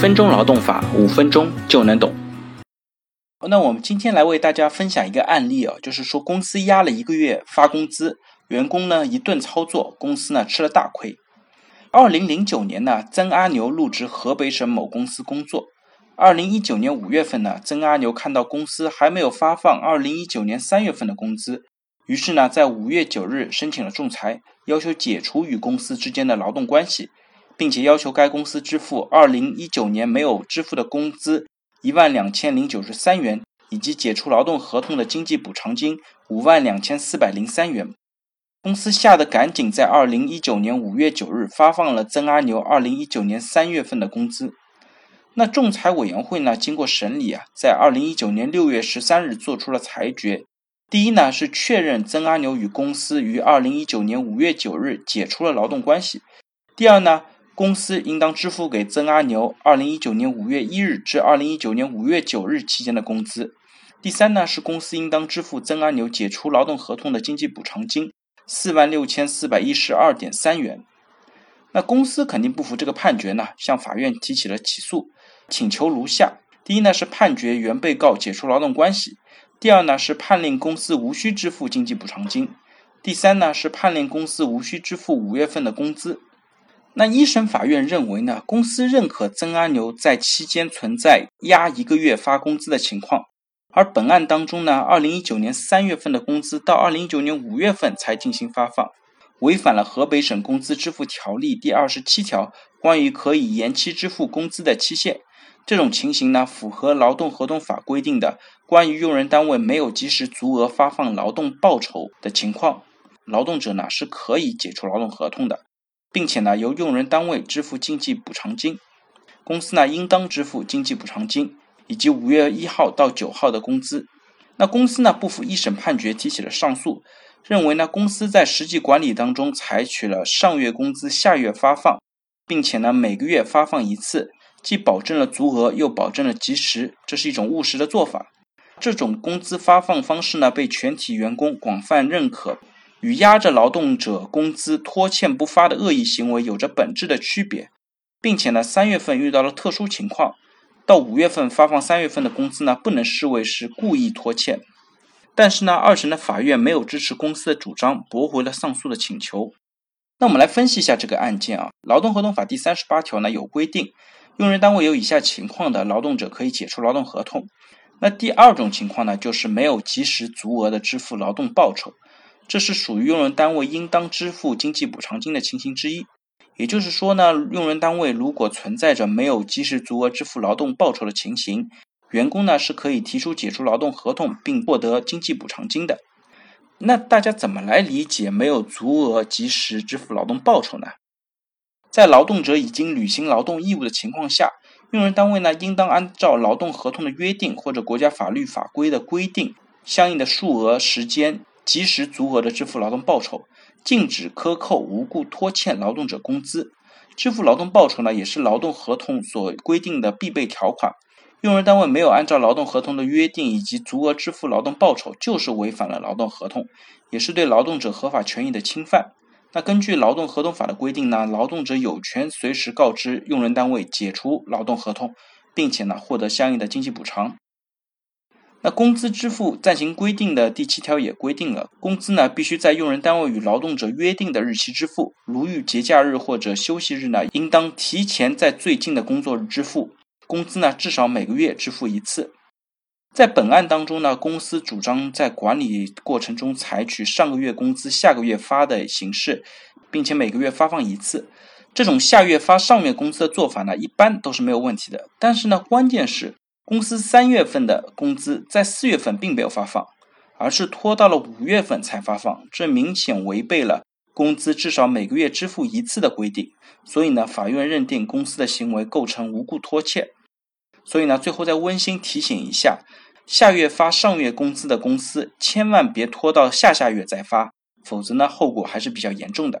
分钟劳动法，五分钟就能懂。那我们今天来为大家分享一个案例啊，就是说公司压了一个月发工资，员工呢一顿操作，公司呢吃了大亏。二零零九年呢，曾阿牛入职河北省某公司工作。二零一九年五月份呢，曾阿牛看到公司还没有发放二零一九年三月份的工资，于是呢，在五月九日申请了仲裁，要求解除与公司之间的劳动关系，并且要求该公司支付二零一九年没有支付的工资一万两千零九十三元，以及解除劳动合同的经济补偿金五万两千四百零三元。公司吓得赶紧在二零一九年五月九日发放了曾阿牛二零一九年三月份的工资。那仲裁委员会呢？经过审理啊，在二零一九年六月十三日做出了裁决。第一呢，是确认曾阿牛与公司于二零一九年五月九日解除了劳动关系。第二呢，公司应当支付给曾阿牛二零一九年五月一日至二零一九年五月九日期间的工资。第三呢，是公司应当支付曾阿牛解除劳动合同的经济补偿金四万六千四百一十二点三元。那公司肯定不服这个判决呢，向法院提起了起诉。请求如下：第一呢是判决原被告解除劳动关系；第二呢是判令公司无需支付经济补偿金；第三呢是判令公司无需支付五月份的工资。那一审法院认为呢，公司认可曾阿牛在期间存在压一个月发工资的情况，而本案当中呢，二零一九年三月份的工资到二零一九年五月份才进行发放，违反了河北省工资支付条例第二十七条关于可以延期支付工资的期限。这种情形呢，符合劳动合同法规定的关于用人单位没有及时足额发放劳动报酬的情况，劳动者呢是可以解除劳动合同的，并且呢由用人单位支付经济补偿金，公司呢应当支付经济补偿金以及五月一号到九号的工资。那公司呢不服一审判决，提起了上诉，认为呢公司在实际管理当中采取了上月工资下月发放，并且呢每个月发放一次。既保证了足额，又保证了及时，这是一种务实的做法。这种工资发放方式呢，被全体员工广泛认可，与压着劳动者工资拖欠不发的恶意行为有着本质的区别。并且呢，三月份遇到了特殊情况，到五月份发放三月份的工资呢，不能视为是故意拖欠。但是呢，二审的法院没有支持公司的主张，驳回了上诉的请求。那我们来分析一下这个案件啊，《劳动合同法》第三十八条呢有规定。用人单位有以下情况的劳动者可以解除劳动合同。那第二种情况呢，就是没有及时足额的支付劳动报酬，这是属于用人单位应当支付经济补偿金的情形之一。也就是说呢，用人单位如果存在着没有及时足额支付劳动报酬的情形，员工呢是可以提出解除劳动合同并获得经济补偿金的。那大家怎么来理解没有足额及时支付劳动报酬呢？在劳动者已经履行劳动义务的情况下，用人单位呢，应当按照劳动合同的约定或者国家法律法规的规定，相应的数额、时间，及时足额的支付劳动报酬，禁止克扣无故拖欠劳动者工资。支付劳动报酬呢，也是劳动合同所规定的必备条款。用人单位没有按照劳动合同的约定以及足额支付劳动报酬，就是违反了劳动合同，也是对劳动者合法权益的侵犯。那根据劳动合同法的规定呢，劳动者有权随时告知用人单位解除劳动合同，并且呢获得相应的经济补偿。那工资支付暂行规定的第七条也规定了，工资呢必须在用人单位与劳动者约定的日期支付，如遇节假日或者休息日呢，应当提前在最近的工作日支付。工资呢至少每个月支付一次。在本案当中呢，公司主张在管理过程中采取上个月工资下个月发的形式，并且每个月发放一次。这种下月发上月工资的做法呢，一般都是没有问题的。但是呢，关键是公司三月份的工资在四月份并没有发放，而是拖到了五月份才发放，这明显违背了工资至少每个月支付一次的规定。所以呢，法院认定公司的行为构成无故拖欠。所以呢，最后再温馨提醒一下，下月发上月工资的公司，千万别拖到下下月再发，否则呢，后果还是比较严重的。